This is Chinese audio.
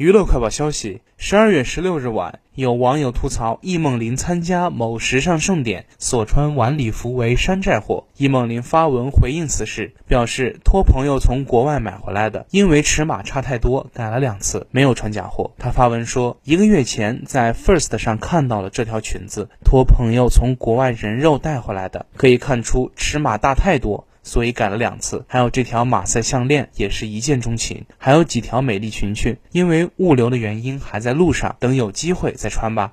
娱乐快报消息：十二月十六日晚，有网友吐槽易梦玲参加某时尚盛典所穿晚礼服为山寨货。易梦玲发文回应此事，表示托朋友从国外买回来的，因为尺码差太多，改了两次，没有穿假货。她发文说，一个月前在 First 上看到了这条裙子，托朋友从国外人肉带回来的，可以看出尺码大太多。所以改了两次，还有这条马赛项链也是一见钟情，还有几条美丽裙裙，因为物流的原因还在路上，等有机会再穿吧。